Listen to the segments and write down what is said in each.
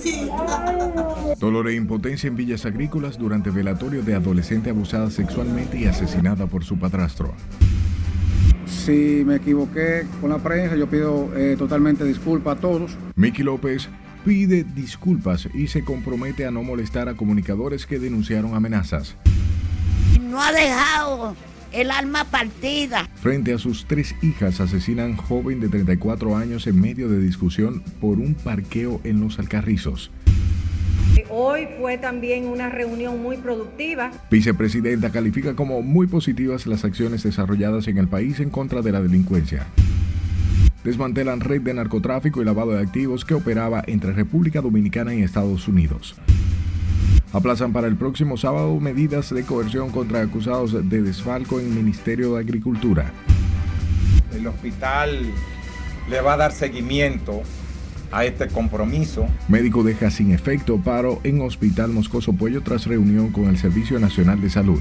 pobrecita. Dolor e impotencia en Villas Agrícolas durante velatorio de adolescente abusada sexualmente y asesinada por su padrastro. Si me equivoqué con la prensa, yo pido eh, totalmente disculpas a todos. Miki López pide disculpas y se compromete a no molestar a comunicadores que denunciaron amenazas. No ha dejado el alma partida. Frente a sus tres hijas, asesinan joven de 34 años en medio de discusión por un parqueo en los Alcarrizos. Hoy fue también una reunión muy productiva. Vicepresidenta califica como muy positivas las acciones desarrolladas en el país en contra de la delincuencia. Desmantelan red de narcotráfico y lavado de activos que operaba entre República Dominicana y Estados Unidos. Aplazan para el próximo sábado medidas de coerción contra acusados de desfalco en el Ministerio de Agricultura. El hospital le va a dar seguimiento a este compromiso. Médico deja sin efecto paro en Hospital Moscoso Puello tras reunión con el Servicio Nacional de Salud.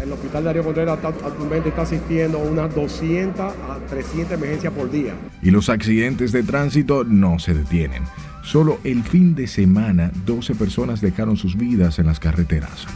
El hospital Darío Contreras actualmente está asistiendo a unas 200 a 300 emergencias por día. Y los accidentes de tránsito no se detienen. Solo el fin de semana 12 personas dejaron sus vidas en las carreteras.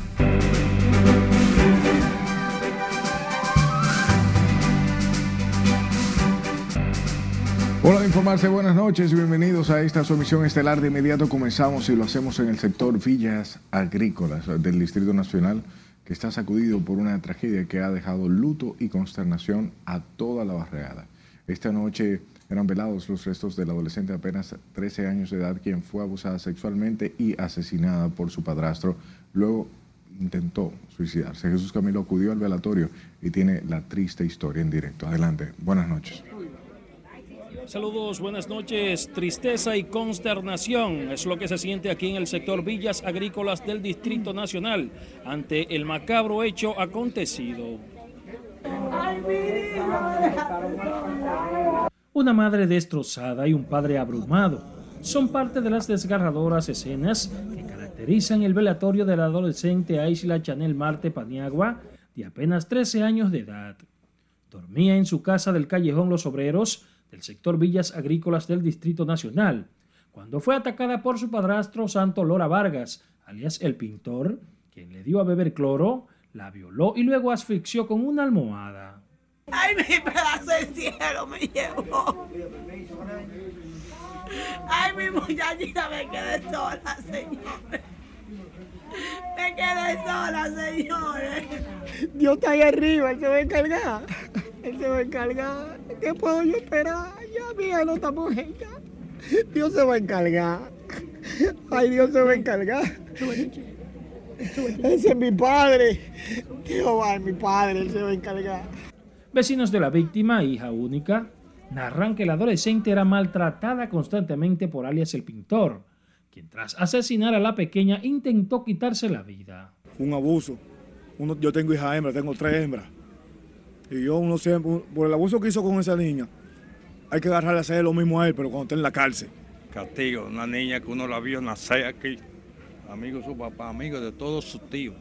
Hola de informarse, buenas noches y bienvenidos a esta sumisión estelar. De inmediato comenzamos y lo hacemos en el sector Villas Agrícolas del Distrito Nacional, que está sacudido por una tragedia que ha dejado luto y consternación a toda la barriada. Esta noche eran velados los restos del adolescente de apenas 13 años de edad, quien fue abusada sexualmente y asesinada por su padrastro. Luego intentó suicidarse. Jesús Camilo acudió al velatorio y tiene la triste historia en directo. Adelante, buenas noches. Saludos, buenas noches. Tristeza y consternación es lo que se siente aquí en el sector Villas Agrícolas del Distrito Nacional ante el macabro hecho acontecido. Una madre destrozada y un padre abrumado son parte de las desgarradoras escenas que caracterizan el velatorio del adolescente Aisla Chanel Marte Paniagua, de apenas 13 años de edad. Dormía en su casa del callejón Los Obreros, del sector Villas Agrícolas del Distrito Nacional, cuando fue atacada por su padrastro Santo Lora Vargas, alias el pintor, quien le dio a beber cloro, la violó y luego asfixió con una almohada. Ay, mi pedazo de cielo me llevó. Ay, mi muchachita me quedé sola, señores. Me quedé sola, señores. Dios está ahí arriba, Él se va a encargar. Él se va a encargar. ¿Qué puedo yo esperar? Ya hija no está muerta. Dios se va a encargar. Ay, Dios se va a encargar. Ese es mi padre. Jehová es mi padre, él se va a encargar. Vecinos de la víctima, hija única, narran que la adolescente era maltratada constantemente por alias el pintor, quien tras asesinar a la pequeña intentó quitarse la vida. Un abuso. Uno, yo tengo hija hembra, tengo tres hembras. Y yo uno siempre, por el abuso que hizo con esa niña, hay que agarrarle a hacer lo mismo a él, pero cuando esté en la cárcel. Castigo, una niña que uno la vio nacer aquí, amigo de su papá, amigo de todos sus tíos,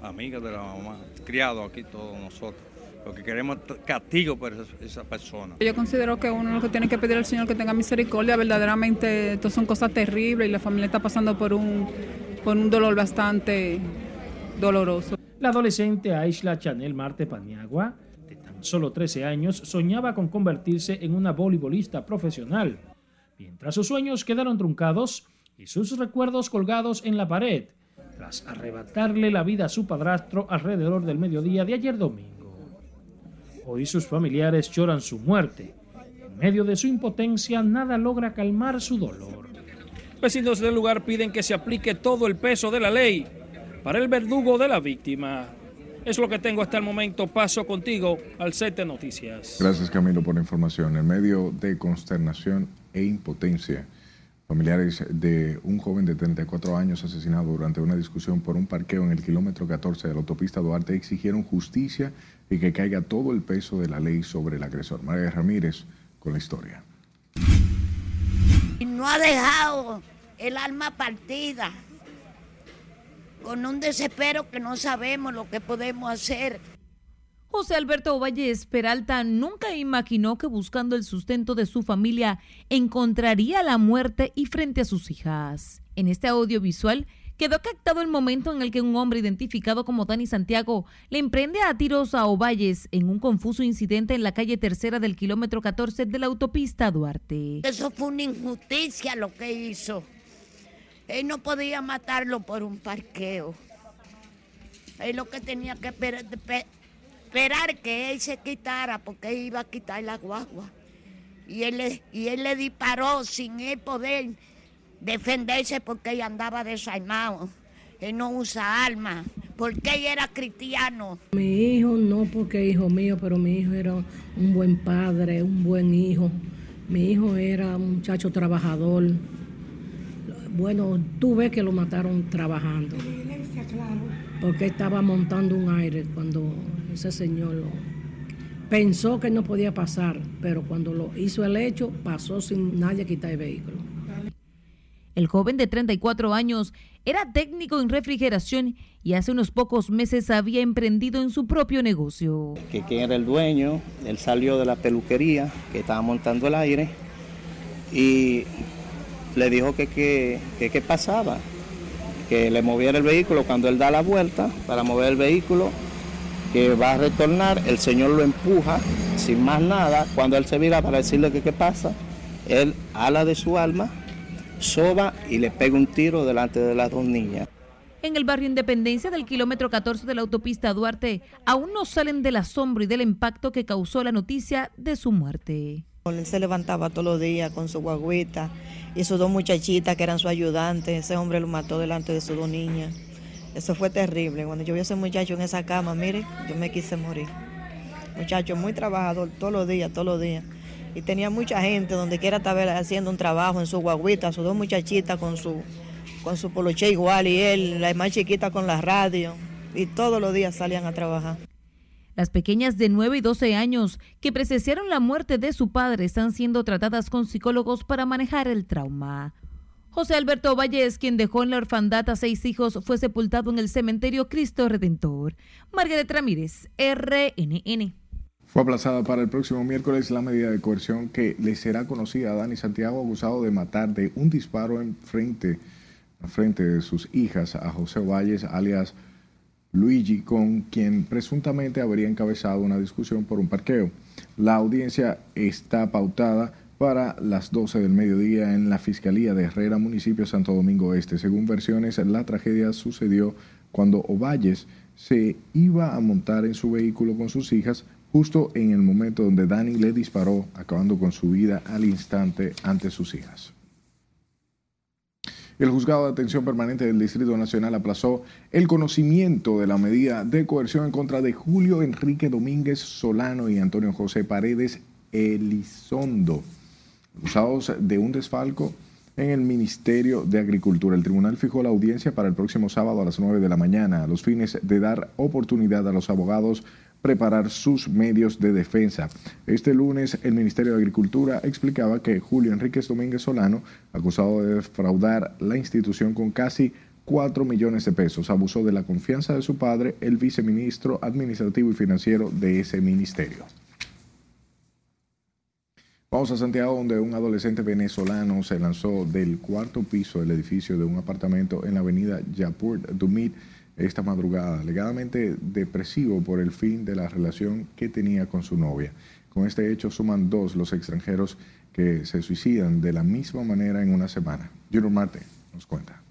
amiga de la mamá, criado aquí todos nosotros. Lo que queremos es castigo por esa, esa, persona. Yo considero que uno lo que tiene que pedir al Señor que tenga misericordia, verdaderamente esto son cosas terribles y la familia está pasando por un, por un dolor bastante doloroso. La adolescente Aisla Chanel Marte Paniagua, de tan solo 13 años, soñaba con convertirse en una voleibolista profesional. Mientras sus sueños quedaron truncados y sus recuerdos colgados en la pared, tras arrebatarle la vida a su padrastro alrededor del mediodía de ayer domingo. Hoy sus familiares lloran su muerte. En medio de su impotencia, nada logra calmar su dolor. Vecinos del lugar piden que se aplique todo el peso de la ley para el verdugo de la víctima. Es lo que tengo hasta el momento. Paso contigo al set de noticias. Gracias Camilo por la información. En medio de consternación e impotencia, familiares de un joven de 34 años asesinado durante una discusión por un parqueo en el kilómetro 14 de la autopista Duarte exigieron justicia y que caiga todo el peso de la ley sobre el agresor. María Ramírez con la historia. No ha dejado el alma partida, con un desespero que no sabemos lo que podemos hacer. José Alberto Valles Peralta nunca imaginó que buscando el sustento de su familia encontraría la muerte y frente a sus hijas. En este audiovisual quedó captado el momento en el que un hombre identificado como Dani Santiago le emprende a tiros a Ovalles en un confuso incidente en la calle tercera del kilómetro 14 de la autopista Duarte. Eso fue una injusticia lo que hizo. Él no podía matarlo por un parqueo. Él lo que tenía que esperar, que él se quitara porque él iba a quitar la guagua. Y él, le, y él le disparó sin él poder defenderse porque él andaba desarmado. Él no usa armas, porque él era cristiano. Mi hijo no porque hijo mío, pero mi hijo era un buen padre, un buen hijo. Mi hijo era un muchacho trabajador. Bueno, tú ves que lo mataron trabajando. Porque estaba montando un aire cuando ese señor lo, pensó que no podía pasar, pero cuando lo hizo el hecho, pasó sin nadie quitar el vehículo. El joven de 34 años era técnico en refrigeración y hace unos pocos meses había emprendido en su propio negocio. Que quien era el dueño, él salió de la peluquería que estaba montando el aire y le dijo que qué pasaba, que le moviera el vehículo cuando él da la vuelta para mover el vehículo, que va a retornar, el señor lo empuja sin más nada, cuando él se mira para decirle que qué pasa, él ala de su alma soba y le pega un tiro delante de las dos niñas. En el barrio Independencia del kilómetro 14 de la autopista Duarte, aún no salen del asombro y del impacto que causó la noticia de su muerte. Él se levantaba todos los días con su guaguita y sus dos muchachitas que eran su ayudante. Ese hombre lo mató delante de sus dos niñas. Eso fue terrible. Cuando yo vi a ese muchacho en esa cama, mire, yo me quise morir. Muchacho muy trabajador todos los días, todos los días y tenía mucha gente donde quiera estar haciendo un trabajo en su guaguita, sus dos muchachitas con su, con su poloche igual y él, la más chiquita con la radio y todos los días salían a trabajar. Las pequeñas de 9 y 12 años que presenciaron la muerte de su padre están siendo tratadas con psicólogos para manejar el trauma. José Alberto Valles, quien dejó en la orfandad a seis hijos, fue sepultado en el cementerio Cristo Redentor. Margaret Ramírez, RNN. Fue aplazada para el próximo miércoles la medida de coerción que le será conocida a Dani Santiago acusado de matar de un disparo en frente, en frente de sus hijas a José Valles, alias Luigi, con quien presuntamente habría encabezado una discusión por un parqueo. La audiencia está pautada para las 12 del mediodía en la Fiscalía de Herrera, municipio Santo Domingo Este. Según versiones, la tragedia sucedió cuando Ovalles se iba a montar en su vehículo con sus hijas justo en el momento donde Dani le disparó, acabando con su vida al instante ante sus hijas. El juzgado de atención permanente del Distrito Nacional aplazó el conocimiento de la medida de coerción en contra de Julio Enrique Domínguez Solano y Antonio José Paredes Elizondo, acusados de un desfalco en el Ministerio de Agricultura. El tribunal fijó la audiencia para el próximo sábado a las 9 de la mañana, a los fines de dar oportunidad a los abogados preparar sus medios de defensa. Este lunes el Ministerio de Agricultura explicaba que Julio Enríquez Domínguez Solano, acusado de defraudar la institución con casi 4 millones de pesos, abusó de la confianza de su padre, el viceministro administrativo y financiero de ese ministerio. Vamos a Santiago, donde un adolescente venezolano se lanzó del cuarto piso del edificio de un apartamento en la avenida Yapur Dumit esta madrugada, alegadamente depresivo por el fin de la relación que tenía con su novia. Con este hecho suman dos los extranjeros que se suicidan de la misma manera en una semana. Junior Marte nos cuenta.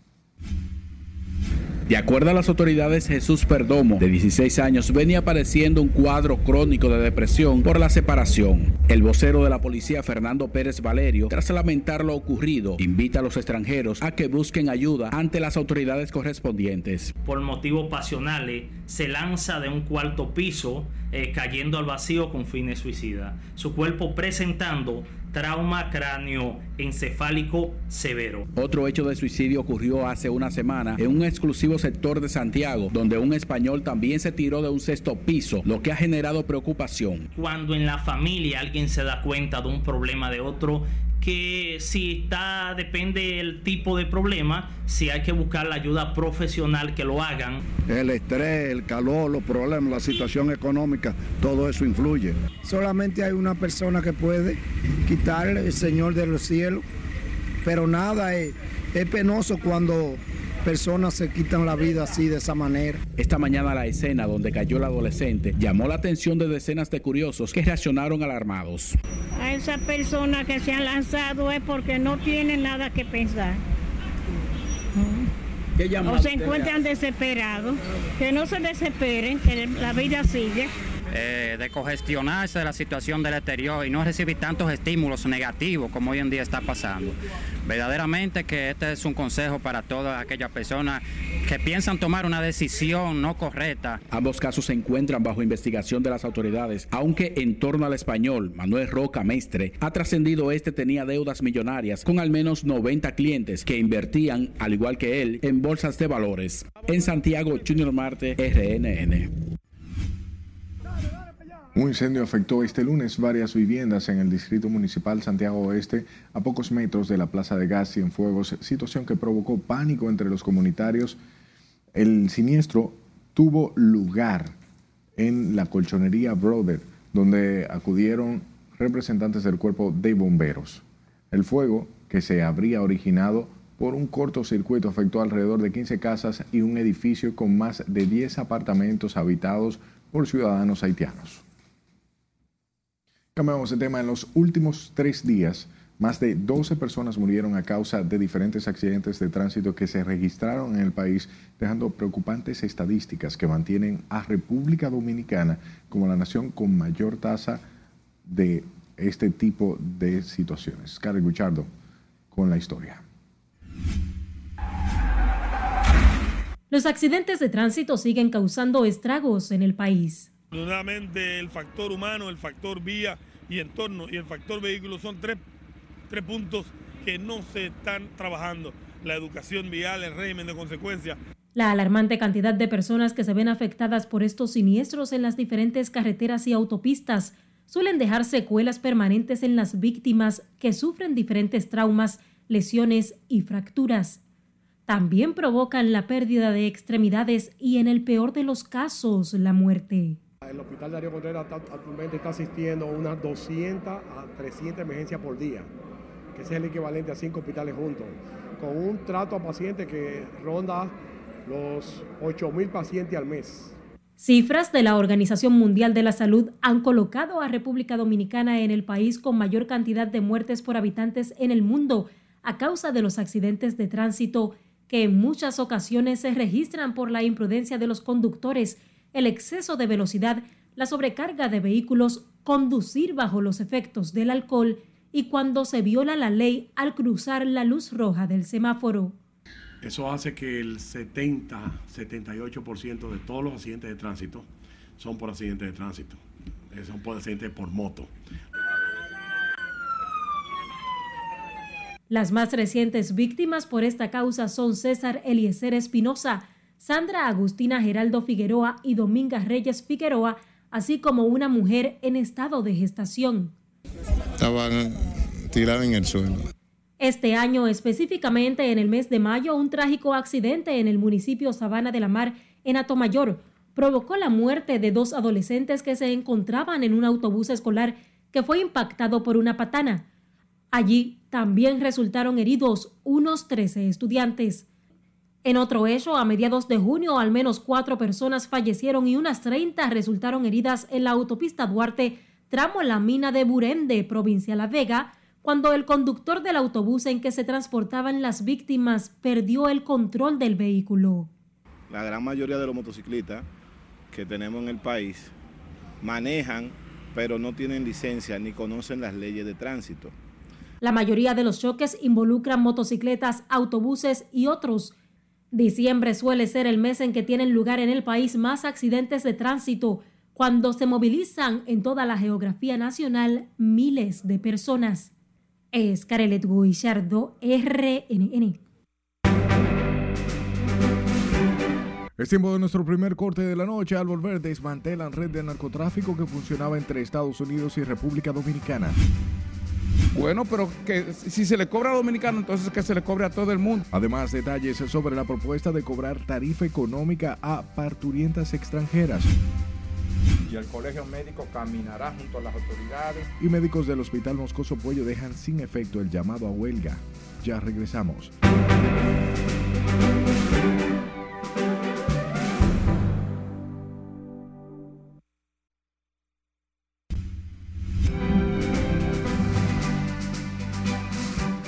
De acuerdo a las autoridades, Jesús Perdomo, de 16 años, venía padeciendo un cuadro crónico de depresión por la separación. El vocero de la policía, Fernando Pérez Valerio, tras lamentar lo ocurrido, invita a los extranjeros a que busquen ayuda ante las autoridades correspondientes. Por motivos pasionales, se lanza de un cuarto piso, eh, cayendo al vacío con fines suicidas. Su cuerpo presentando trauma cráneo encefálico severo. Otro hecho de suicidio ocurrió hace una semana en un exclusivo sector de Santiago, donde un español también se tiró de un sexto piso, lo que ha generado preocupación. Cuando en la familia alguien se da cuenta de un problema de otro, que si está, depende del tipo de problema, si hay que buscar la ayuda profesional que lo hagan. El estrés, el calor, los problemas, la situación económica, todo eso influye. Solamente hay una persona que puede quitar el Señor de los cielos, pero nada, es, es penoso cuando personas se quitan la vida así de esa manera. Esta mañana la escena donde cayó el adolescente llamó la atención de decenas de curiosos que reaccionaron alarmados. A esas personas que se han lanzado es porque no tienen nada que pensar. o se encuentran desesperados. Que no se desesperen, que la vida sigue. Eh, de cogestionarse de la situación del exterior y no recibir tantos estímulos negativos como hoy en día está pasando. Verdaderamente que este es un consejo para todas aquellas personas que piensan tomar una decisión no correcta. Ambos casos se encuentran bajo investigación de las autoridades, aunque en torno al español, Manuel Roca Mestre, ha trascendido este tenía deudas millonarias con al menos 90 clientes que invertían, al igual que él, en bolsas de valores. En Santiago, Junior Marte, RNN. Un incendio afectó este lunes varias viviendas en el Distrito Municipal Santiago Oeste, a pocos metros de la Plaza de Gas y en Fuegos, situación que provocó pánico entre los comunitarios. El siniestro tuvo lugar en la colchonería Brother, donde acudieron representantes del cuerpo de bomberos. El fuego, que se habría originado por un cortocircuito, afectó alrededor de 15 casas y un edificio con más de 10 apartamentos habitados por ciudadanos haitianos. Cambiamos de tema. En los últimos tres días, más de 12 personas murieron a causa de diferentes accidentes de tránsito que se registraron en el país, dejando preocupantes estadísticas que mantienen a República Dominicana como la nación con mayor tasa de este tipo de situaciones. Carlos Guchardo con la historia. Los accidentes de tránsito siguen causando estragos en el país. Nuevamente el factor humano, el factor vía y entorno y el factor vehículo son tres, tres puntos que no se están trabajando. La educación vial, el régimen de consecuencias. La alarmante cantidad de personas que se ven afectadas por estos siniestros en las diferentes carreteras y autopistas suelen dejar secuelas permanentes en las víctimas que sufren diferentes traumas, lesiones y fracturas. También provocan la pérdida de extremidades y en el peor de los casos la muerte. El hospital Darío Contreras actualmente está asistiendo a unas 200 a 300 emergencias por día, que es el equivalente a cinco hospitales juntos, con un trato a pacientes que ronda los 8.000 pacientes al mes. Cifras de la Organización Mundial de la Salud han colocado a República Dominicana en el país con mayor cantidad de muertes por habitantes en el mundo a causa de los accidentes de tránsito que en muchas ocasiones se registran por la imprudencia de los conductores el exceso de velocidad, la sobrecarga de vehículos, conducir bajo los efectos del alcohol y cuando se viola la ley al cruzar la luz roja del semáforo. Eso hace que el 70-78% de todos los accidentes de tránsito son por accidentes de tránsito, eh, son por accidentes por moto. Las más recientes víctimas por esta causa son César Eliezer Espinosa, Sandra Agustina Geraldo Figueroa y Dominga Reyes Figueroa, así como una mujer en estado de gestación. Estaban tirados en el suelo. Este año, específicamente en el mes de mayo, un trágico accidente en el municipio Sabana de la Mar, en Atomayor, provocó la muerte de dos adolescentes que se encontraban en un autobús escolar que fue impactado por una patana. Allí también resultaron heridos unos 13 estudiantes. En otro hecho, a mediados de junio, al menos cuatro personas fallecieron y unas 30 resultaron heridas en la autopista Duarte, tramo la mina de Burende, provincia La Vega, cuando el conductor del autobús en que se transportaban las víctimas perdió el control del vehículo. La gran mayoría de los motociclistas que tenemos en el país manejan, pero no tienen licencia ni conocen las leyes de tránsito. La mayoría de los choques involucran motocicletas, autobuses y otros Diciembre suele ser el mes en que tienen lugar en el país más accidentes de tránsito, cuando se movilizan en toda la geografía nacional miles de personas. Es Carelet Guillardo, RNN. Es tiempo de nuestro primer corte de la noche. Al volver, desmantelan red de narcotráfico que funcionaba entre Estados Unidos y República Dominicana. Bueno, pero que si se le cobra a dominicano, entonces que se le cobre a todo el mundo. Además, detalles sobre la propuesta de cobrar tarifa económica a parturientas extranjeras. Y el colegio médico caminará junto a las autoridades. Y médicos del Hospital Moscoso Puello dejan sin efecto el llamado a huelga. Ya regresamos.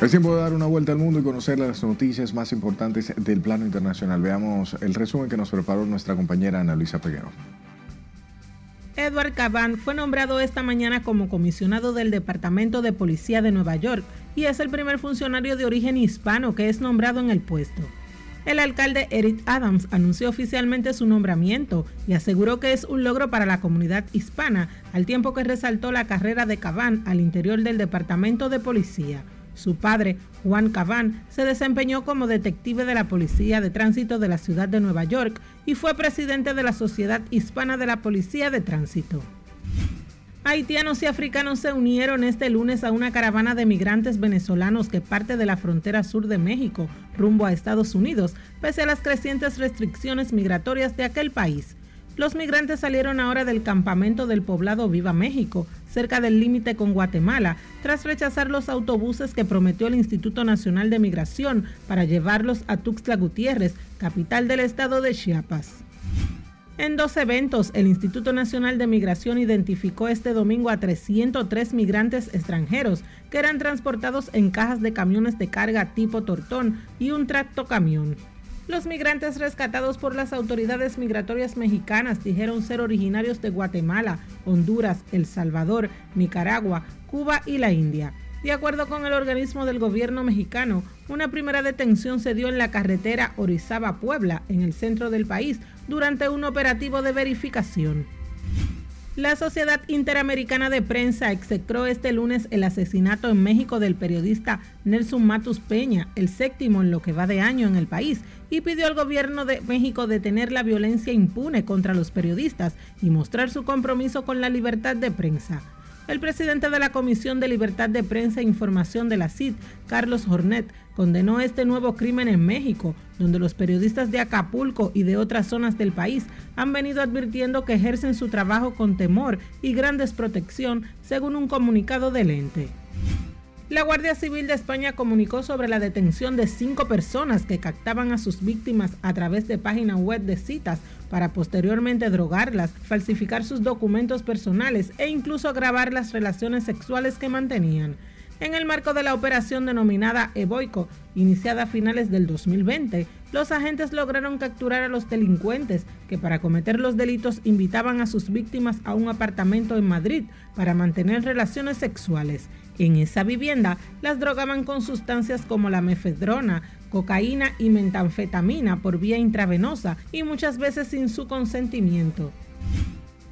Es tiempo de dar una vuelta al mundo y conocer las noticias más importantes del plano internacional. Veamos el resumen que nos preparó nuestra compañera Ana Luisa Peguero. Edward Caban fue nombrado esta mañana como comisionado del Departamento de Policía de Nueva York y es el primer funcionario de origen hispano que es nombrado en el puesto. El alcalde Eric Adams anunció oficialmente su nombramiento y aseguró que es un logro para la comunidad hispana, al tiempo que resaltó la carrera de Caban al interior del Departamento de Policía. Su padre, Juan Cabán, se desempeñó como detective de la Policía de Tránsito de la ciudad de Nueva York y fue presidente de la Sociedad Hispana de la Policía de Tránsito. Haitianos y africanos se unieron este lunes a una caravana de migrantes venezolanos que parte de la frontera sur de México rumbo a Estados Unidos, pese a las crecientes restricciones migratorias de aquel país. Los migrantes salieron ahora del campamento del poblado Viva México, cerca del límite con Guatemala, tras rechazar los autobuses que prometió el Instituto Nacional de Migración para llevarlos a Tuxtla Gutiérrez, capital del estado de Chiapas. En dos eventos, el Instituto Nacional de Migración identificó este domingo a 303 migrantes extranjeros que eran transportados en cajas de camiones de carga tipo tortón y un tracto camión. Los migrantes rescatados por las autoridades migratorias mexicanas dijeron ser originarios de Guatemala, Honduras, El Salvador, Nicaragua, Cuba y la India. De acuerdo con el organismo del gobierno mexicano, una primera detención se dio en la carretera Orizaba-Puebla, en el centro del país, durante un operativo de verificación. La Sociedad Interamericana de Prensa execró este lunes el asesinato en México del periodista Nelson Matus Peña, el séptimo en lo que va de año en el país, y pidió al gobierno de México detener la violencia impune contra los periodistas y mostrar su compromiso con la libertad de prensa. El presidente de la Comisión de Libertad de Prensa e Información de la CID, Carlos Hornet, condenó este nuevo crimen en México, donde los periodistas de Acapulco y de otras zonas del país han venido advirtiendo que ejercen su trabajo con temor y gran desprotección, según un comunicado del ente. La Guardia Civil de España comunicó sobre la detención de cinco personas que captaban a sus víctimas a través de páginas web de citas para posteriormente drogarlas, falsificar sus documentos personales e incluso grabar las relaciones sexuales que mantenían. En el marco de la operación denominada Eboico, iniciada a finales del 2020, los agentes lograron capturar a los delincuentes que para cometer los delitos invitaban a sus víctimas a un apartamento en Madrid para mantener relaciones sexuales. En esa vivienda las drogaban con sustancias como la mefedrona, cocaína y metanfetamina por vía intravenosa y muchas veces sin su consentimiento.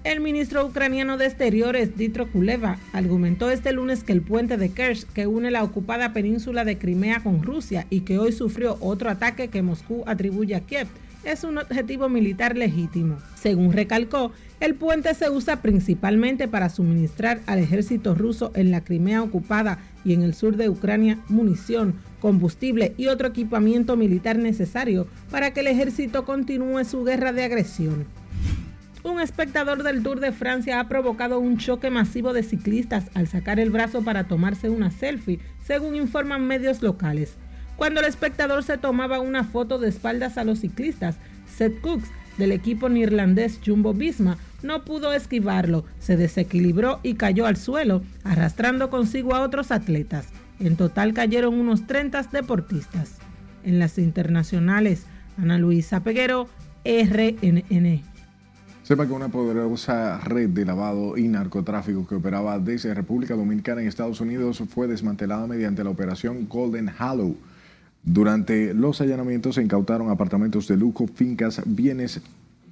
El ministro ucraniano de Exteriores, Ditro Kuleva, argumentó este lunes que el puente de Kerch, que une la ocupada península de Crimea con Rusia y que hoy sufrió otro ataque que Moscú atribuye a Kiev, es un objetivo militar legítimo. Según recalcó, el puente se usa principalmente para suministrar al ejército ruso en la Crimea ocupada y en el sur de Ucrania munición, combustible y otro equipamiento militar necesario para que el ejército continúe su guerra de agresión. Un espectador del Tour de Francia ha provocado un choque masivo de ciclistas al sacar el brazo para tomarse una selfie, según informan medios locales. Cuando el espectador se tomaba una foto de espaldas a los ciclistas, Seth Cooks, del equipo neerlandés Jumbo Visma, no pudo esquivarlo, se desequilibró y cayó al suelo, arrastrando consigo a otros atletas. En total cayeron unos 30 deportistas. En las internacionales, Ana Luisa Peguero, RNN. Sepa que una poderosa red de lavado y narcotráfico que operaba desde República Dominicana en Estados Unidos fue desmantelada mediante la operación Golden Hollow. Durante los allanamientos se incautaron apartamentos de lujo, fincas, bienes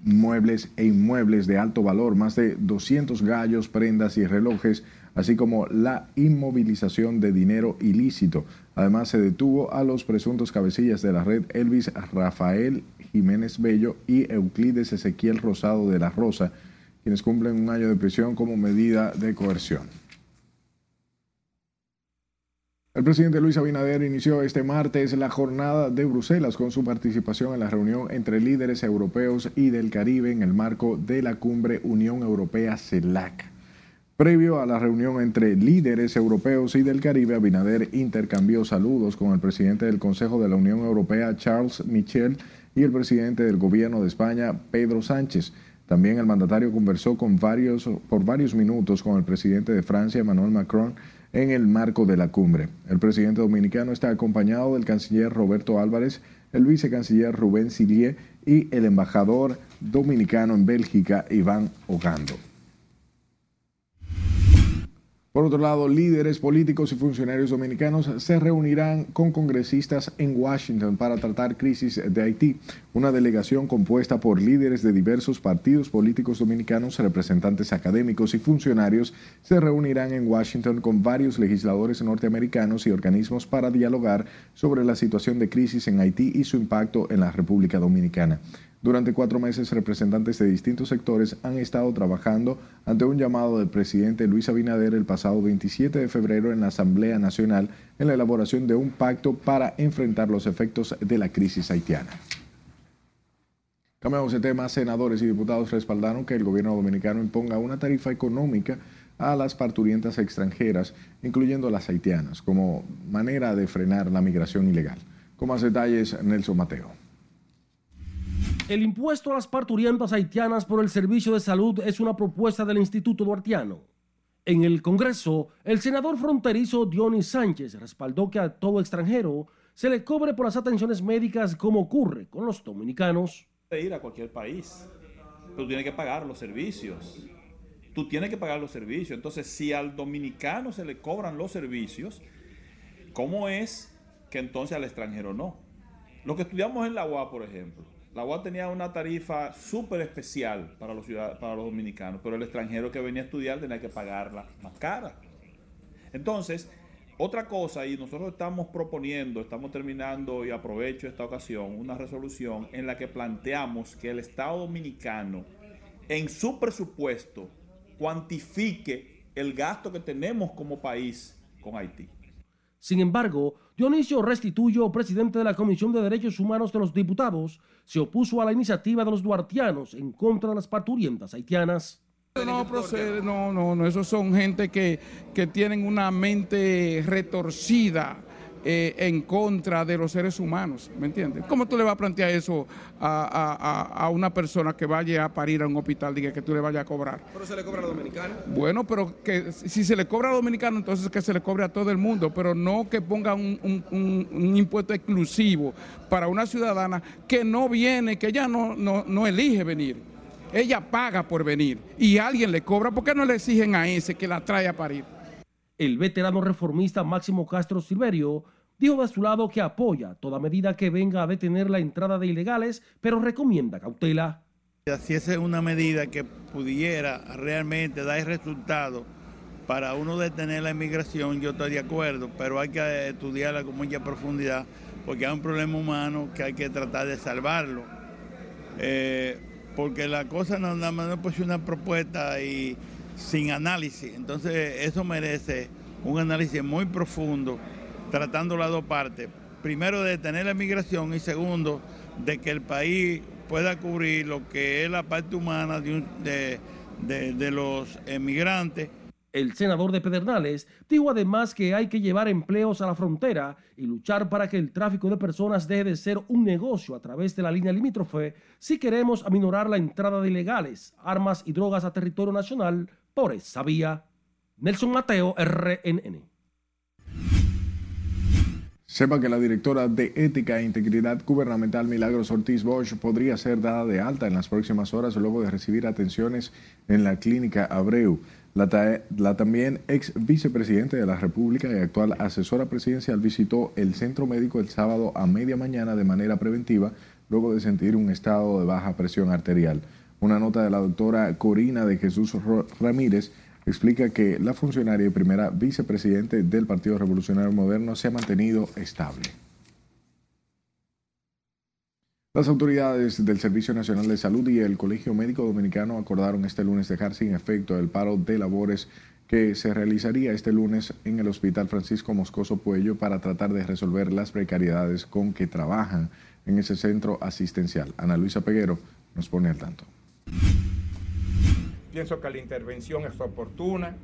muebles e inmuebles de alto valor, más de 200 gallos, prendas y relojes, así como la inmovilización de dinero ilícito. Además, se detuvo a los presuntos cabecillas de la red Elvis Rafael Jiménez Bello y Euclides Ezequiel Rosado de la Rosa, quienes cumplen un año de prisión como medida de coerción. El presidente Luis Abinader inició este martes la jornada de Bruselas con su participación en la reunión entre líderes europeos y del Caribe en el marco de la cumbre Unión Europea-CELAC. Previo a la reunión entre líderes europeos y del Caribe, Abinader intercambió saludos con el presidente del Consejo de la Unión Europea, Charles Michel, y el presidente del Gobierno de España, Pedro Sánchez. También el mandatario conversó con varios, por varios minutos con el presidente de Francia, Emmanuel Macron, en el marco de la cumbre. El presidente dominicano está acompañado del canciller Roberto Álvarez, el vicecanciller Rubén Silier y el embajador dominicano en Bélgica, Iván Ogando. Por otro lado, líderes políticos y funcionarios dominicanos se reunirán con congresistas en Washington para tratar crisis de Haití. Una delegación compuesta por líderes de diversos partidos políticos dominicanos, representantes académicos y funcionarios se reunirán en Washington con varios legisladores norteamericanos y organismos para dialogar sobre la situación de crisis en Haití y su impacto en la República Dominicana. Durante cuatro meses, representantes de distintos sectores han estado trabajando ante un llamado del presidente Luis Abinader el pasado 27 de febrero en la Asamblea Nacional en la elaboración de un pacto para enfrentar los efectos de la crisis haitiana. Cambiamos de tema. Senadores y diputados respaldaron que el gobierno dominicano imponga una tarifa económica a las parturientas extranjeras, incluyendo las haitianas, como manera de frenar la migración ilegal. Con más detalles, Nelson Mateo. El impuesto a las parturientas haitianas por el servicio de salud es una propuesta del Instituto Duartiano. En el Congreso, el senador fronterizo Dionis Sánchez respaldó que a todo extranjero se le cobre por las atenciones médicas como ocurre con los dominicanos. ir a cualquier país, pero tiene que pagar los servicios. Tú tienes que pagar los servicios. Entonces, si al dominicano se le cobran los servicios, ¿cómo es que entonces al extranjero no? Lo que estudiamos en la UA, por ejemplo, la UAS tenía una tarifa súper especial para los, para los dominicanos, pero el extranjero que venía a estudiar tenía que pagarla más cara. Entonces, otra cosa, y nosotros estamos proponiendo, estamos terminando y aprovecho esta ocasión, una resolución en la que planteamos que el Estado dominicano en su presupuesto cuantifique el gasto que tenemos como país con Haití. Sin embargo, Dionisio Restituyo, presidente de la Comisión de Derechos Humanos de los Diputados, se opuso a la iniciativa de los duartianos en contra de las parturientas haitianas. No procede, no, no, no, esos son gente que, que tienen una mente retorcida eh, en contra de los seres humanos, ¿me entiendes? ¿Cómo tú le vas a plantear eso a, una persona que vaya a parir a un hospital y que tú le vayas a cobrar? ¿Pero se le cobra a los dominicanos? Bueno, pero que si se le cobra a los dominicanos, entonces que se le cobre a todo el mundo, pero no que ponga un, un, impuesto exclusivo para una ciudadana que no viene, que ella no, no, no elige venir. Ella paga por venir y alguien le cobra. ¿Por qué no le exigen a ese que la trae a parir? El veterano reformista Máximo Castro Silverio dijo de su lado que apoya toda medida que venga a detener la entrada de ilegales, pero recomienda cautela. Si esa es una medida que pudiera realmente dar resultado para uno detener la inmigración, yo estoy de acuerdo, pero hay que estudiarla con mucha profundidad porque hay un problema humano que hay que tratar de salvarlo. Eh, porque la cosa no nada más pues una propuesta y sin análisis. Entonces eso merece un análisis muy profundo, tratando las dos partes. Primero de detener la migración y segundo de que el país pueda cubrir lo que es la parte humana de, de los emigrantes. El senador de Pedernales dijo además que hay que llevar empleos a la frontera y luchar para que el tráfico de personas deje de ser un negocio a través de la línea limítrofe si queremos aminorar la entrada de ilegales, armas y drogas a territorio nacional vía. Nelson Mateo, RNN. Sepa que la directora de Ética e Integridad Gubernamental Milagros Ortiz Bosch podría ser dada de alta en las próximas horas luego de recibir atenciones en la clínica Abreu. La, la, también ex vicepresidente de la República y actual asesora presidencial visitó el centro médico el sábado a media mañana de manera preventiva luego de sentir un estado de baja presión arterial. Una nota de la doctora Corina de Jesús Ramírez explica que la funcionaria y primera vicepresidente del Partido Revolucionario Moderno se ha mantenido estable. Las autoridades del Servicio Nacional de Salud y el Colegio Médico Dominicano acordaron este lunes dejar sin efecto el paro de labores que se realizaría este lunes en el Hospital Francisco Moscoso Puello para tratar de resolver las precariedades con que trabajan en ese centro asistencial. Ana Luisa Peguero nos pone al tanto. Pienso que la intervención es oportuna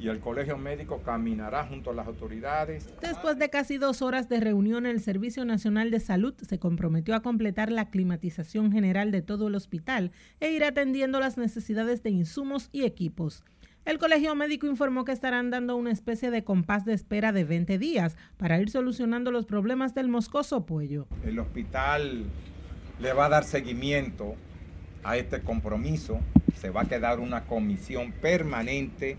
y el Colegio Médico caminará junto a las autoridades. Después de casi dos horas de reunión, el Servicio Nacional de Salud se comprometió a completar la climatización general de todo el hospital e ir atendiendo las necesidades de insumos y equipos. El Colegio Médico informó que estarán dando una especie de compás de espera de 20 días para ir solucionando los problemas del moscoso puello. El hospital le va a dar seguimiento a este compromiso. Se va a quedar una comisión permanente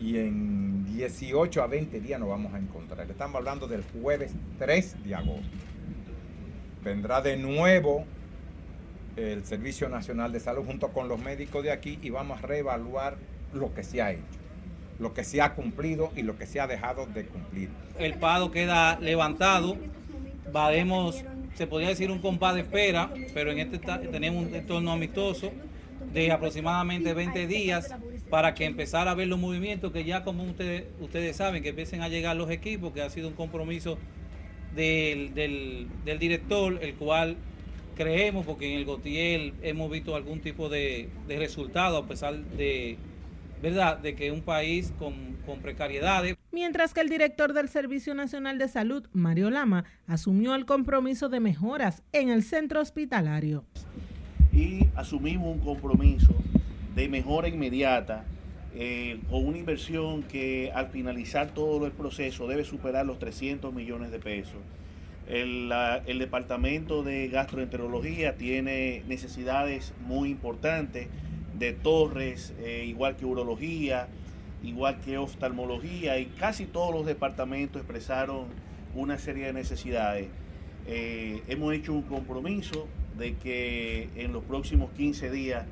y en 18 a 20 días nos vamos a encontrar. Estamos hablando del jueves 3 de agosto. Vendrá de nuevo el Servicio Nacional de Salud junto con los médicos de aquí y vamos a reevaluar lo que se ha hecho, lo que se ha cumplido y lo que se ha dejado de cumplir. El pado queda levantado, varemos, se podría decir un compás de espera, pero en este tenemos un entorno amistoso de aproximadamente 20 días para que empezara a ver los movimientos que ya como ustedes, ustedes saben, que empiecen a llegar los equipos, que ha sido un compromiso del, del, director, el cual creemos, porque en el Gotiel hemos visto algún tipo de, de resultado, a pesar de, ¿verdad?, de que un país con, con precariedades. Mientras que el director del Servicio Nacional de Salud, Mario Lama, asumió el compromiso de mejoras en el centro hospitalario. Y asumimos un compromiso de mejora inmediata eh, con una inversión que al finalizar todo el proceso debe superar los 300 millones de pesos el, el, departamento de gastroenterología tiene necesidades muy importantes de torres, eh, igual que urología, igual que oftalmología, y casi todos los departamentos expresaron una serie de necesidades. Eh, hemos hecho un compromiso de que en los próximos 15 días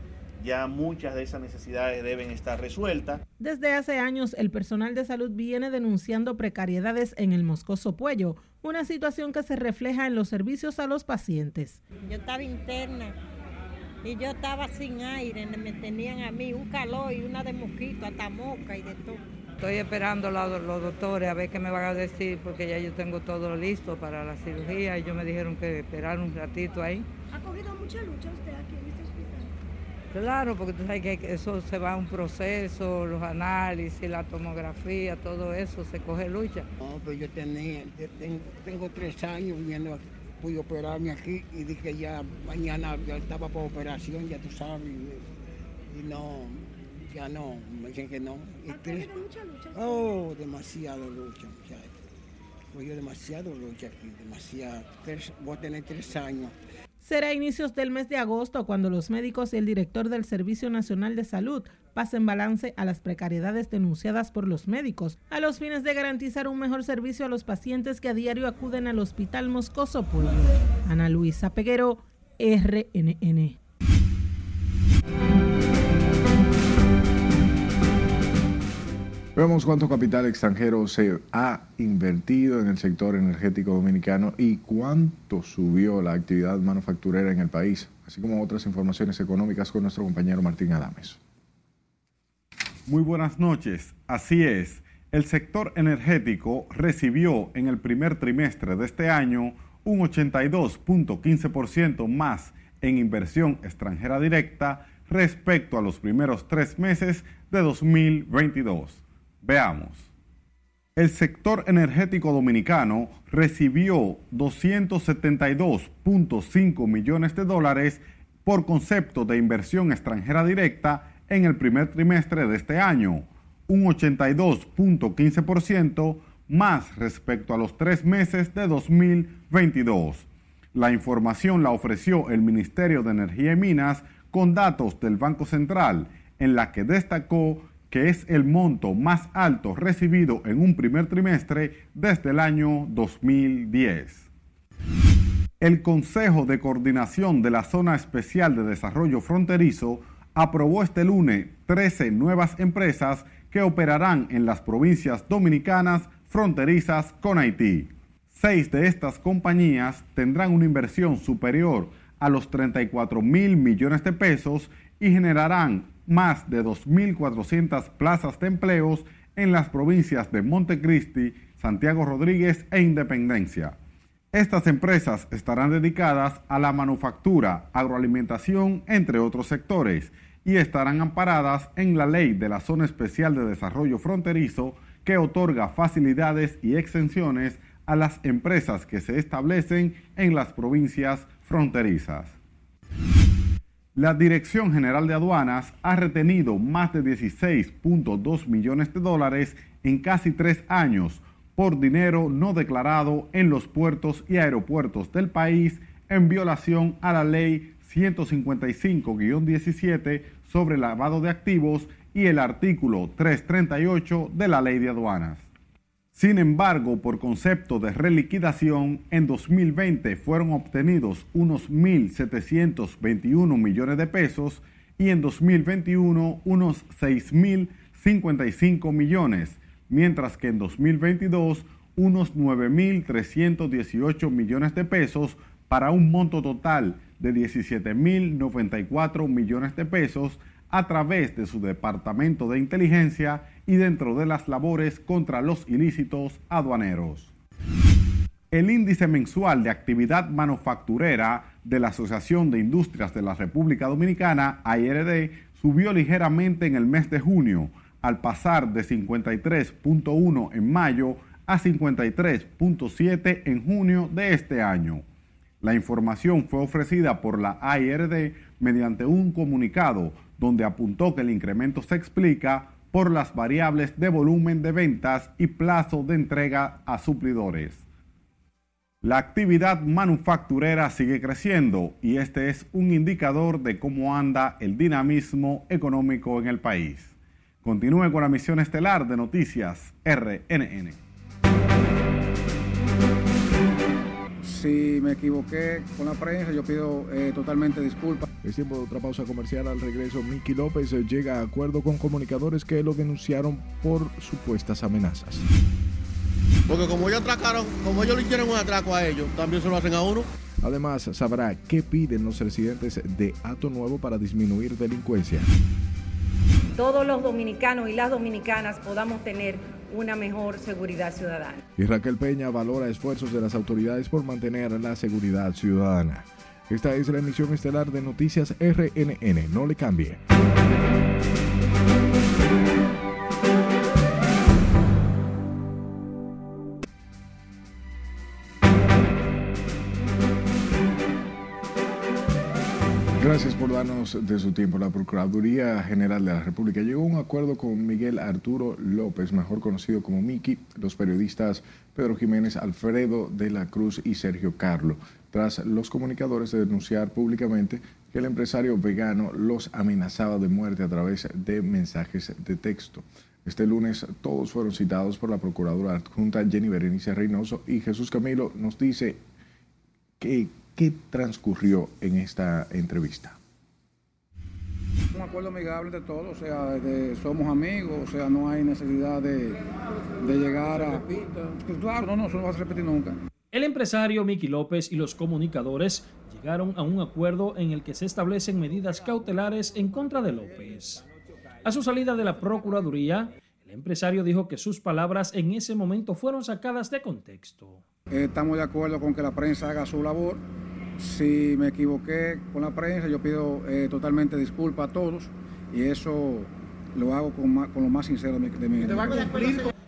ya muchas de esas necesidades deben estar resueltas. Desde hace años, el personal de salud viene denunciando precariedades en el Moscoso Puello, una situación que se refleja en los servicios a los pacientes. Yo estaba interna y yo estaba sin aire, me tenían a mí un calor y una de mosquito, hasta moca y de todo. Estoy esperando a los doctores a ver qué me van a decir porque ya yo tengo todo listo para la cirugía y ellos me dijeron que esperar un ratito ahí. ¿Ha cogido mucha lucha usted aquí en este hospital? Claro, porque tú sabes que eso se va a un proceso, los análisis, la tomografía, todo eso se coge lucha. No, pues yo tenía, tengo, tres años viendo aquí pude operarme aquí y dije ya mañana ya estaba por operación, ya tú sabes, y no, ya no, me dicen que no. ¿Ha mucha lucha? Oh, demasiado lucha, muchachos. Fue demasiado lucha aquí, demasiado. voy a tener tres años. Será a inicios del mes de agosto cuando los médicos y el director del Servicio Nacional de Salud pasen balance a las precariedades denunciadas por los médicos, a los fines de garantizar un mejor servicio a los pacientes que a diario acuden al Hospital Moscoso Pueblo. Ana Luisa Peguero, RNN. Vemos cuánto capital extranjero se ha invertido en el sector energético dominicano y cuánto subió la actividad manufacturera en el país, así como otras informaciones económicas con nuestro compañero Martín Adames. Muy buenas noches. Así es, el sector energético recibió en el primer trimestre de este año un 82.15% más en inversión extranjera directa respecto a los primeros tres meses de 2022. Veamos. El sector energético dominicano recibió 272.5 millones de dólares por concepto de inversión extranjera directa en el primer trimestre de este año, un 82.15% más respecto a los tres meses de 2022. La información la ofreció el Ministerio de Energía y Minas con datos del Banco Central, en la que destacó que es el monto más alto recibido en un primer trimestre desde el año 2010. El Consejo de Coordinación de la Zona Especial de Desarrollo Fronterizo aprobó este lunes 13 nuevas empresas que operarán en las provincias dominicanas fronterizas con Haití. Seis de estas compañías tendrán una inversión superior a los 34 mil millones de pesos y generarán más de 2.400 plazas de empleos en las provincias de Montecristi, Santiago Rodríguez e Independencia. Estas empresas estarán dedicadas a la manufactura, agroalimentación, entre otros sectores, y estarán amparadas en la ley de la Zona Especial de Desarrollo Fronterizo que otorga facilidades y exenciones a las empresas que se establecen en las provincias fronterizas. La Dirección General de Aduanas ha retenido más de 16.2 millones de dólares en casi tres años por dinero no declarado en los puertos y aeropuertos del país en violación a la ley 155-17 sobre lavado de activos y el artículo 338 de la ley de aduanas. Sin embargo, por concepto de reliquidación, en 2020 fueron obtenidos unos 1.721 millones de pesos y en 2021 unos 6.055 millones, mientras que en 2022 unos 9.318 millones de pesos para un monto total de 17.094 millones de pesos a través de su Departamento de Inteligencia y dentro de las labores contra los ilícitos aduaneros. El índice mensual de actividad manufacturera de la Asociación de Industrias de la República Dominicana, ARD, subió ligeramente en el mes de junio, al pasar de 53.1 en mayo a 53.7 en junio de este año. La información fue ofrecida por la ARD mediante un comunicado donde apuntó que el incremento se explica por las variables de volumen de ventas y plazo de entrega a suplidores. La actividad manufacturera sigue creciendo y este es un indicador de cómo anda el dinamismo económico en el país. Continúe con la misión estelar de noticias RNN. Si me equivoqué con la prensa, yo pido eh, totalmente disculpas. Es tiempo de otra pausa comercial. Al regreso, Miki López eh, llega a acuerdo con comunicadores que lo denunciaron por supuestas amenazas. Porque como ellos atracaron, como ellos le hicieron un atraco a ellos, también se lo hacen a uno. Además, sabrá qué piden los residentes de Ato Nuevo para disminuir delincuencia. Todos los dominicanos y las dominicanas podamos tener una mejor seguridad ciudadana. Y Raquel Peña valora esfuerzos de las autoridades por mantener la seguridad ciudadana. Esta es la emisión estelar de Noticias RNN. No le cambie. Gracias por darnos de su tiempo. La Procuraduría General de la República llegó a un acuerdo con Miguel Arturo López, mejor conocido como Miki, los periodistas Pedro Jiménez, Alfredo de la Cruz y Sergio Carlo, tras los comunicadores de denunciar públicamente que el empresario vegano los amenazaba de muerte a través de mensajes de texto. Este lunes todos fueron citados por la Procuradora Adjunta Jenny Berenice Reynoso y Jesús Camilo nos dice que ¿Qué transcurrió en esta entrevista? Un acuerdo amigable de todos, o sea, de, somos amigos, o sea, no hay necesidad de, de llegar a... Claro, no, no, eso no va a repetir nunca. El empresario Miki López y los comunicadores llegaron a un acuerdo en el que se establecen medidas cautelares en contra de López. A su salida de la Procuraduría, el empresario dijo que sus palabras en ese momento fueron sacadas de contexto. Estamos de acuerdo con que la prensa haga su labor. Si me equivoqué con la prensa, yo pido eh, totalmente disculpas a todos y eso lo hago con, lo más sincero de mi, de mi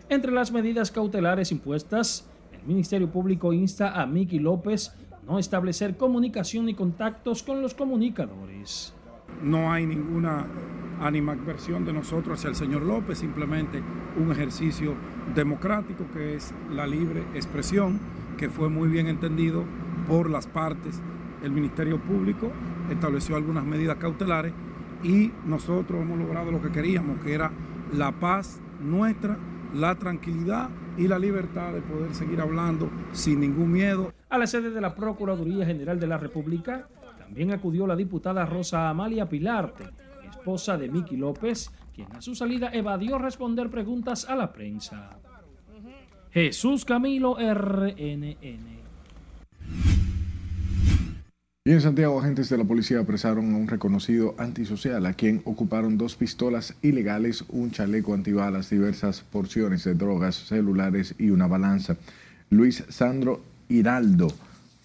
Entre las medidas cautelares impuestas, el Ministerio Público insta a Miki López no establecer comunicación ni contactos con los comunicadores. No hay ninguna animadversión de nosotros hacia el señor López, simplemente un ejercicio democrático que es la libre expresión, que fue muy bien entendido por las partes. El Ministerio Público estableció algunas medidas cautelares y nosotros hemos logrado lo que queríamos, que era la paz nuestra, la tranquilidad y la libertad de poder seguir hablando sin ningún miedo. A la sede de la Procuraduría General de la República también acudió la diputada Rosa Amalia Pilarte, esposa de Miki López, quien a su salida evadió responder preguntas a la prensa. Jesús Camilo RNN. Y en Santiago, agentes de la policía apresaron a un reconocido antisocial a quien ocuparon dos pistolas ilegales, un chaleco antibalas, diversas porciones de drogas, celulares y una balanza. Luis Sandro Hiraldo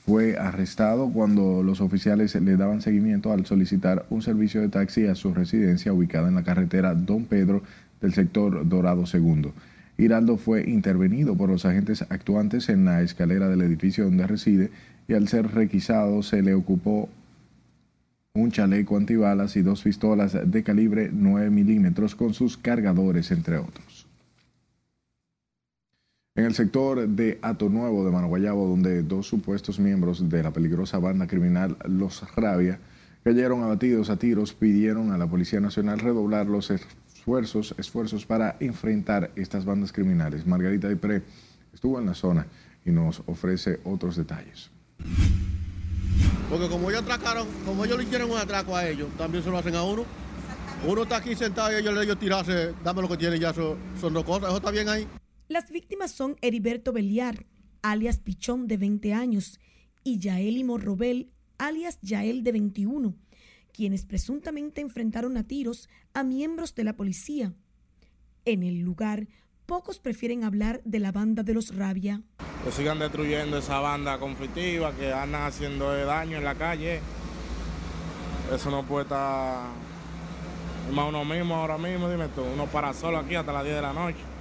fue arrestado cuando los oficiales le daban seguimiento al solicitar un servicio de taxi a su residencia ubicada en la carretera Don Pedro del sector Dorado II. Hiraldo fue intervenido por los agentes actuantes en la escalera del edificio donde reside y al ser requisado se le ocupó un chaleco antibalas y dos pistolas de calibre 9 milímetros con sus cargadores, entre otros. En el sector de Ato Nuevo de Manoguayabo, donde dos supuestos miembros de la peligrosa banda criminal Los Rabia cayeron abatidos a tiros, pidieron a la Policía Nacional redoblar los esfuerzos, esfuerzos para enfrentar estas bandas criminales. Margarita Dipré estuvo en la zona y nos ofrece otros detalles. Porque como ellos atracaron, como ellos le hicieron un atraco a ellos, también se lo hacen a uno. Uno está aquí sentado y ellos le ellos tirarse, dame lo que tiene, ya son, son dos cosas, eso está bien ahí. Las víctimas son Heriberto Beliar, alias Pichón, de 20 años, y Yaeli Morrobel, alias Yael, de 21, quienes presuntamente enfrentaron a tiros a miembros de la policía. En el lugar, pocos prefieren hablar de la banda de los Rabia. Que sigan destruyendo esa banda conflictiva, que andan haciendo daño en la calle. Eso no puede estar... Más uno mismo ahora mismo, dime tú, uno para solo aquí hasta las 10 de la noche.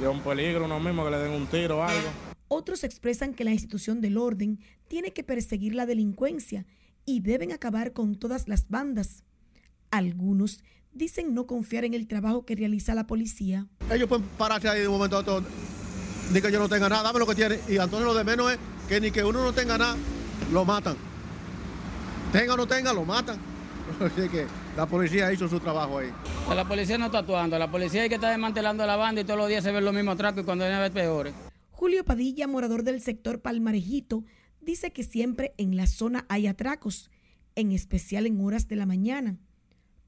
Y es un peligro uno mismo que le den un tiro o algo. Otros expresan que la institución del orden tiene que perseguir la delincuencia y deben acabar con todas las bandas. Algunos dicen no confiar en el trabajo que realiza la policía. Ellos pueden pararse ahí de un momento a otro, ni que yo no tenga nada, dame lo que tiene. Y entonces lo de menos es que ni que uno no tenga nada, lo matan. Tenga o no tenga, lo matan. Así que la policía hizo su trabajo ahí. La policía no está actuando, la policía hay que está desmantelando la banda y todos los días se ven los mismos atracos y cuando viene a ver peores. Julio Padilla, morador del sector Palmarejito, dice que siempre en la zona hay atracos, en especial en horas de la mañana,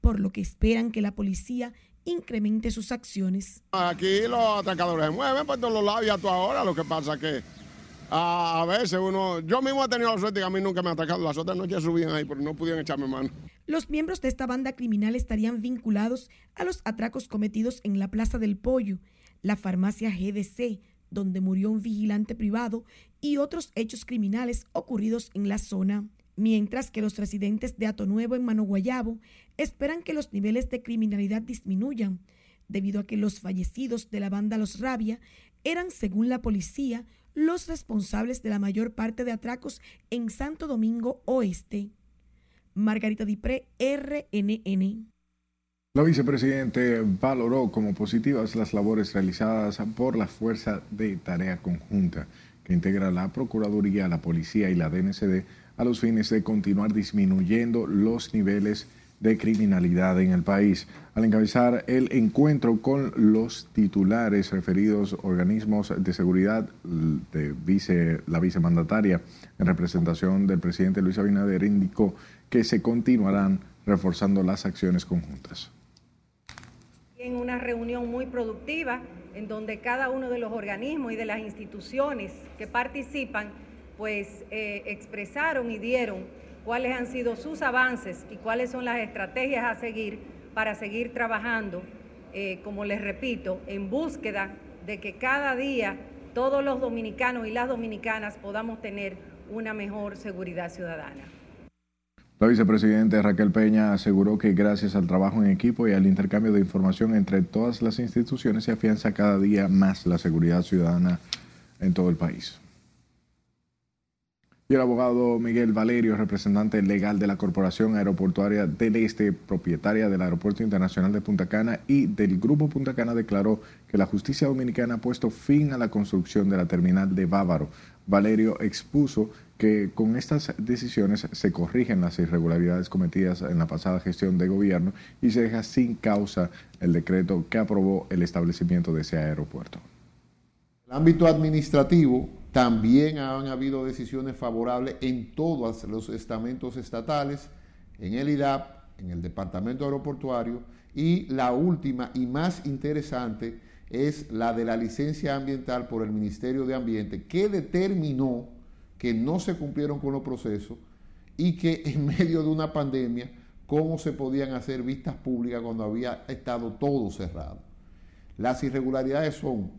por lo que esperan que la policía incremente sus acciones. Aquí los atracadores se mueven por todos los lados y a toda hora, lo que pasa que a, a veces uno, yo mismo he tenido la suerte que a mí nunca me han atacado, las otras noches subían ahí, pero no pudieron echarme mano. Los miembros de esta banda criminal estarían vinculados a los atracos cometidos en la Plaza del Pollo, la farmacia GDC, donde murió un vigilante privado, y otros hechos criminales ocurridos en la zona. Mientras que los residentes de Ato Nuevo en Mano Guayabo esperan que los niveles de criminalidad disminuyan, debido a que los fallecidos de la banda Los Rabia eran, según la policía, los responsables de la mayor parte de atracos en Santo Domingo Oeste. Margarita Dipré, RNN. La vicepresidente valoró como positivas las labores realizadas por la Fuerza de Tarea Conjunta, que integra la Procuraduría, la Policía y la DNCD a los fines de continuar disminuyendo los niveles de criminalidad en el país. Al encabezar el encuentro con los titulares referidos organismos de seguridad de la vicemandataria en representación del presidente Luis Abinader indicó que se continuarán reforzando las acciones conjuntas. En una reunión muy productiva en donde cada uno de los organismos y de las instituciones que participan pues eh, expresaron y dieron cuáles han sido sus avances y cuáles son las estrategias a seguir para seguir trabajando, eh, como les repito, en búsqueda de que cada día todos los dominicanos y las dominicanas podamos tener una mejor seguridad ciudadana. La vicepresidenta Raquel Peña aseguró que gracias al trabajo en equipo y al intercambio de información entre todas las instituciones se afianza cada día más la seguridad ciudadana en todo el país. Y el abogado Miguel Valerio, representante legal de la Corporación Aeroportuaria del Este, propietaria del Aeropuerto Internacional de Punta Cana y del Grupo Punta Cana, declaró que la justicia dominicana ha puesto fin a la construcción de la terminal de Bávaro. Valerio expuso que con estas decisiones se corrigen las irregularidades cometidas en la pasada gestión de gobierno y se deja sin causa el decreto que aprobó el establecimiento de ese aeropuerto. El ámbito administrativo también han habido decisiones favorables en todos los estamentos estatales, en el IDAP, en el Departamento Aeroportuario y la última y más interesante es la de la licencia ambiental por el Ministerio de Ambiente, que determinó que no se cumplieron con los procesos y que en medio de una pandemia, cómo se podían hacer vistas públicas cuando había estado todo cerrado. Las irregularidades son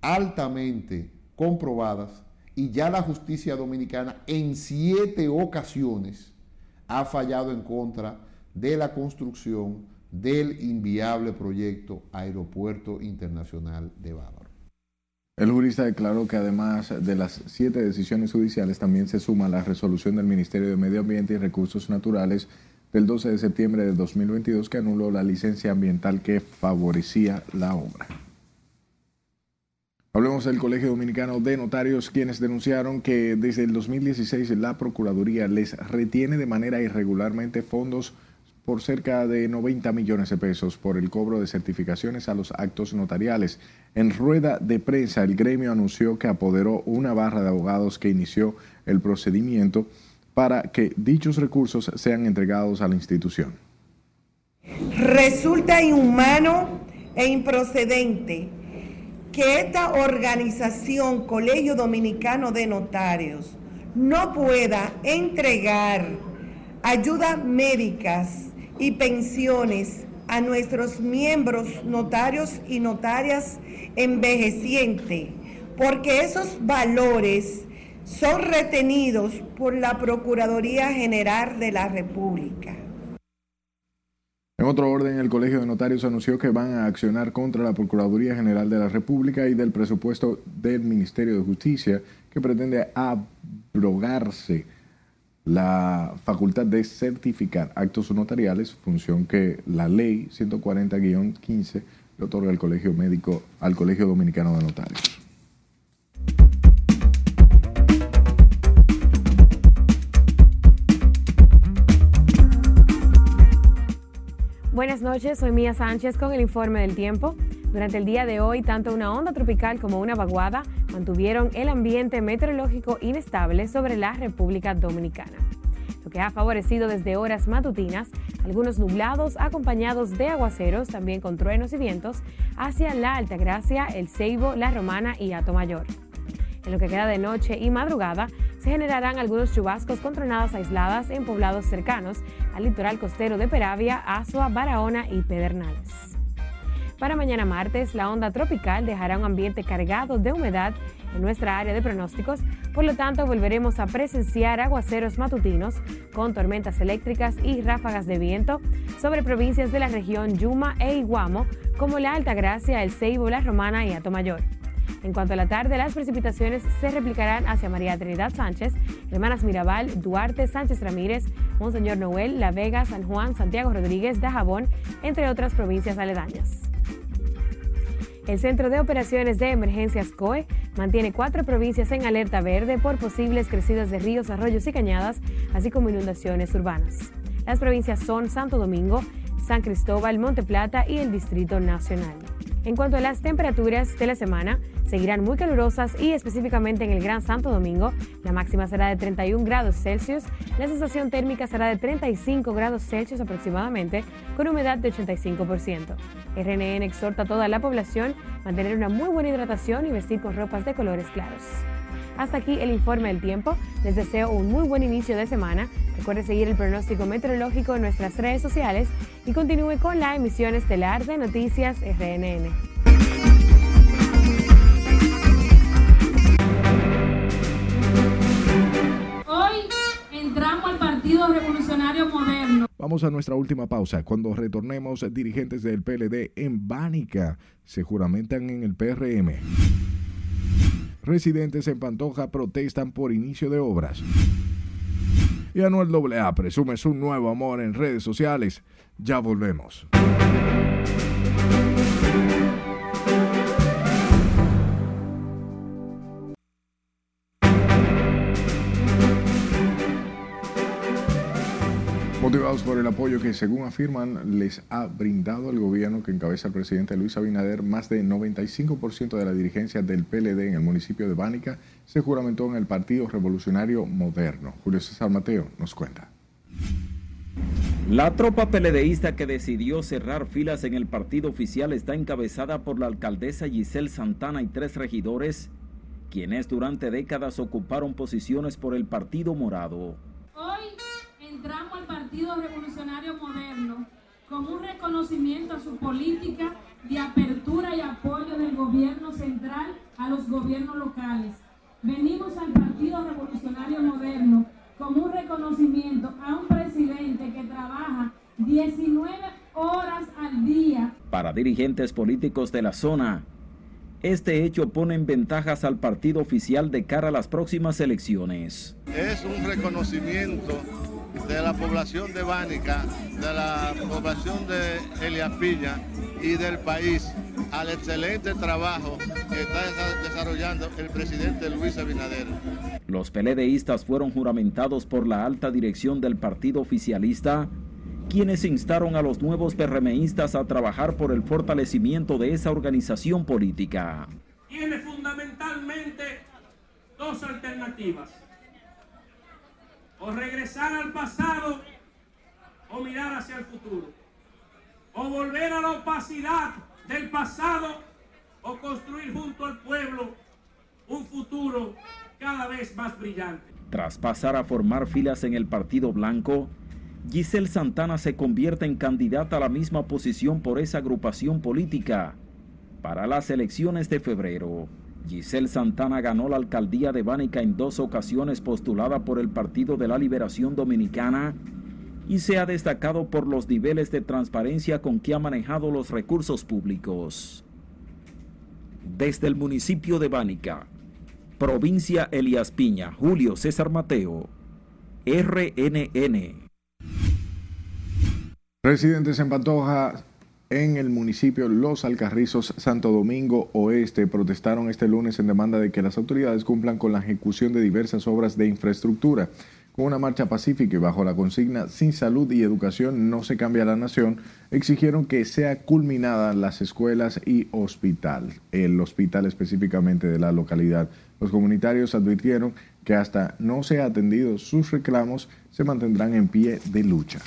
altamente comprobadas y ya la justicia dominicana en siete ocasiones ha fallado en contra de la construcción del inviable proyecto Aeropuerto Internacional de Bávaro. El jurista declaró que además de las siete decisiones judiciales también se suma la resolución del Ministerio de Medio Ambiente y Recursos Naturales del 12 de septiembre de 2022 que anuló la licencia ambiental que favorecía la obra. Hablemos del Colegio Dominicano de Notarios, quienes denunciaron que desde el 2016 la Procuraduría les retiene de manera irregularmente fondos por cerca de 90 millones de pesos por el cobro de certificaciones a los actos notariales. En rueda de prensa, el gremio anunció que apoderó una barra de abogados que inició el procedimiento para que dichos recursos sean entregados a la institución. Resulta inhumano e improcedente que esta organización, Colegio Dominicano de Notarios, no pueda entregar ayudas médicas y pensiones a nuestros miembros notarios y notarias envejecientes, porque esos valores son retenidos por la Procuraduría General de la República. En otro orden, el Colegio de Notarios anunció que van a accionar contra la Procuraduría General de la República y del presupuesto del Ministerio de Justicia que pretende abrogarse la facultad de certificar actos notariales, función que la ley 140-15 le otorga al Colegio Médico, al Colegio Dominicano de Notarios. Buenas noches, soy Mía Sánchez con el informe del tiempo. Durante el día de hoy, tanto una onda tropical como una vaguada mantuvieron el ambiente meteorológico inestable sobre la República Dominicana, lo que ha favorecido desde horas matutinas algunos nublados acompañados de aguaceros, también con truenos y vientos, hacia la Altagracia, El Ceibo, La Romana y Mayor. En lo que queda de noche y madrugada, se generarán algunos chubascos con tronadas aisladas en poblados cercanos al litoral costero de Peravia, Azua, Barahona y Pedernales. Para mañana martes, la onda tropical dejará un ambiente cargado de humedad en nuestra área de pronósticos, por lo tanto volveremos a presenciar aguaceros matutinos con tormentas eléctricas y ráfagas de viento sobre provincias de la región Yuma e Iguamo, como la Altagracia, El Ceibo, La Romana y Atomayor. En cuanto a la tarde, las precipitaciones se replicarán hacia María Trinidad Sánchez, Hermanas Mirabal, Duarte, Sánchez Ramírez, Monseñor Noel, La Vega, San Juan, Santiago Rodríguez, Dajabón, entre otras provincias aledañas. El Centro de Operaciones de Emergencias COE mantiene cuatro provincias en alerta verde por posibles crecidas de ríos, arroyos y cañadas, así como inundaciones urbanas. Las provincias son Santo Domingo, San Cristóbal, Monte Plata y el Distrito Nacional. En cuanto a las temperaturas de la semana, seguirán muy calurosas y específicamente en el Gran Santo Domingo, la máxima será de 31 grados Celsius, la sensación térmica será de 35 grados Celsius aproximadamente, con humedad de 85%. RNN exhorta a toda la población a mantener una muy buena hidratación y vestir con ropas de colores claros. Hasta aquí el informe del tiempo. Les deseo un muy buen inicio de semana. Recuerde seguir el pronóstico meteorológico en nuestras redes sociales y continúe con la emisión estelar de Noticias RNN. Hoy entramos al Partido Revolucionario Moderno. Vamos a nuestra última pausa. Cuando retornemos, dirigentes del PLD en Bánica se juramentan en el PRM. Residentes en Pantoja protestan por inicio de obras. Y Anuel AA presume su nuevo amor en redes sociales. Ya volvemos. El apoyo que, según afirman, les ha brindado el gobierno que encabeza el presidente Luis Abinader, más de 95% de la dirigencia del PLD en el municipio de Bánica se juramentó en el Partido Revolucionario Moderno. Julio César Mateo nos cuenta. La tropa PLDista que decidió cerrar filas en el partido oficial está encabezada por la alcaldesa Giselle Santana y tres regidores, quienes durante décadas ocuparon posiciones por el Partido Morado. Hoy entramos al Partido Revolucionario Moderno como un reconocimiento a su política de apertura y apoyo del gobierno central a los gobiernos locales. Venimos al Partido Revolucionario Moderno como un reconocimiento a un presidente que trabaja 19 horas al día. Para dirigentes políticos de la zona, este hecho pone en ventajas al partido oficial de cara a las próximas elecciones. Es un reconocimiento de la población de Bánica, de la población de Eliapilla y del país al excelente trabajo que está desarrollando el presidente Luis Abinader. Los peledeístas fueron juramentados por la alta dirección del partido oficialista, quienes instaron a los nuevos PRMistas a trabajar por el fortalecimiento de esa organización política. Tiene fundamentalmente dos alternativas o regresar al pasado o mirar hacia el futuro, o volver a la opacidad del pasado o construir junto al pueblo un futuro cada vez más brillante. Tras pasar a formar filas en el Partido Blanco, Giselle Santana se convierte en candidata a la misma posición por esa agrupación política para las elecciones de febrero. Giselle Santana ganó la alcaldía de Bánica en dos ocasiones postulada por el Partido de la Liberación Dominicana y se ha destacado por los niveles de transparencia con que ha manejado los recursos públicos. Desde el municipio de Bánica, provincia Elias Piña, Julio César Mateo, RNN. Residentes en Pantoja en el municipio Los Alcarrizos, Santo Domingo Oeste, protestaron este lunes en demanda de que las autoridades cumplan con la ejecución de diversas obras de infraestructura. Con una marcha pacífica y bajo la consigna Sin salud y educación no se cambia la nación, exigieron que sea culminada las escuelas y hospital, el hospital específicamente de la localidad. Los comunitarios advirtieron que hasta no sea atendido sus reclamos, se mantendrán en pie de lucha.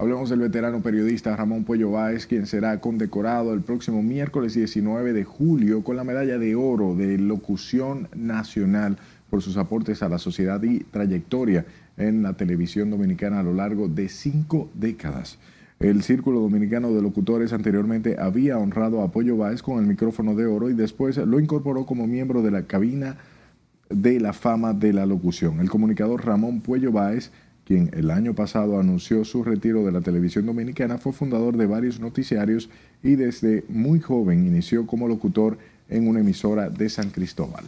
Hablemos del veterano periodista Ramón Puello Báez, quien será condecorado el próximo miércoles 19 de julio con la medalla de oro de locución nacional por sus aportes a la sociedad y trayectoria en la televisión dominicana a lo largo de cinco décadas. El Círculo Dominicano de Locutores anteriormente había honrado a Pollo Báez con el micrófono de oro y después lo incorporó como miembro de la cabina de la fama de la locución. El comunicador Ramón Puello Báez quien el año pasado anunció su retiro de la televisión dominicana, fue fundador de varios noticiarios y desde muy joven inició como locutor en una emisora de San Cristóbal.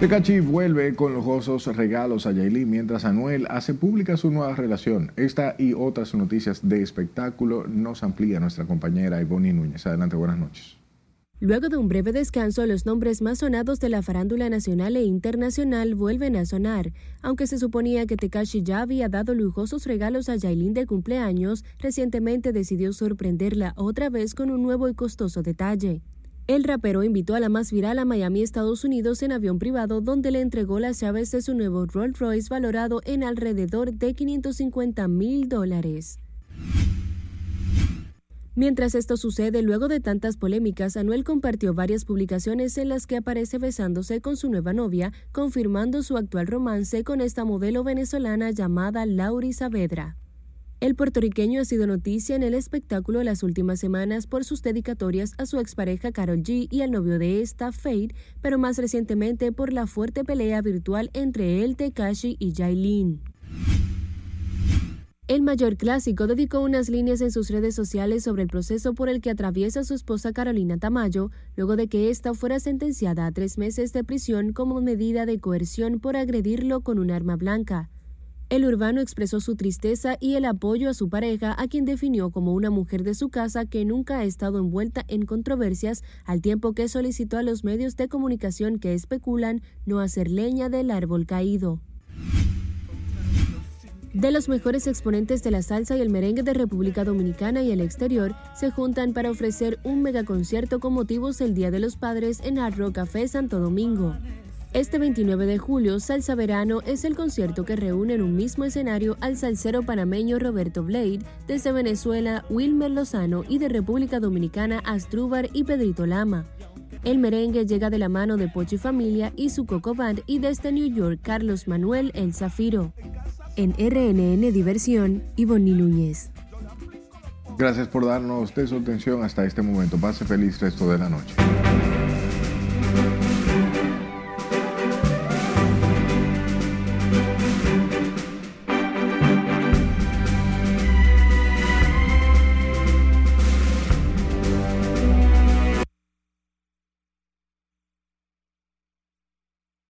Tecachi vuelve con lujosos regalos a Yailin mientras Anuel hace pública su nueva relación. Esta y otras noticias de espectáculo nos amplía nuestra compañera Ivonne Núñez. Adelante, buenas noches. Luego de un breve descanso, los nombres más sonados de la farándula nacional e internacional vuelven a sonar. Aunque se suponía que Tekashi ya había dado lujosos regalos a Yailin de cumpleaños, recientemente decidió sorprenderla otra vez con un nuevo y costoso detalle. El rapero invitó a la más viral a Miami, Estados Unidos, en avión privado, donde le entregó las llaves de su nuevo Rolls Royce valorado en alrededor de 550 mil dólares. Mientras esto sucede, luego de tantas polémicas, Anuel compartió varias publicaciones en las que aparece besándose con su nueva novia, confirmando su actual romance con esta modelo venezolana llamada Lauri Saavedra. El puertorriqueño ha sido noticia en el espectáculo las últimas semanas por sus dedicatorias a su expareja Carol G y al novio de esta, Fade, pero más recientemente por la fuerte pelea virtual entre él, Tekashi y Jailin. El mayor clásico dedicó unas líneas en sus redes sociales sobre el proceso por el que atraviesa su esposa Carolina Tamayo, luego de que ésta fuera sentenciada a tres meses de prisión como medida de coerción por agredirlo con un arma blanca. El urbano expresó su tristeza y el apoyo a su pareja, a quien definió como una mujer de su casa que nunca ha estado envuelta en controversias, al tiempo que solicitó a los medios de comunicación que especulan no hacer leña del árbol caído. De los mejores exponentes de la salsa y el merengue de República Dominicana y el exterior se juntan para ofrecer un megaconcierto con motivos del Día de los Padres en Hard Rock Café Santo Domingo. Este 29 de julio, Salsa Verano es el concierto que reúne en un mismo escenario al salsero panameño Roberto Blade, desde Venezuela Wilmer Lozano y de República Dominicana Astrúbar y Pedrito Lama. El merengue llega de la mano de Pochi Familia y su Coco Band y desde New York Carlos Manuel El Zafiro. En RNN Diversión, Ivonne Núñez. Gracias por darnos de su atención hasta este momento. Pase feliz resto de la noche.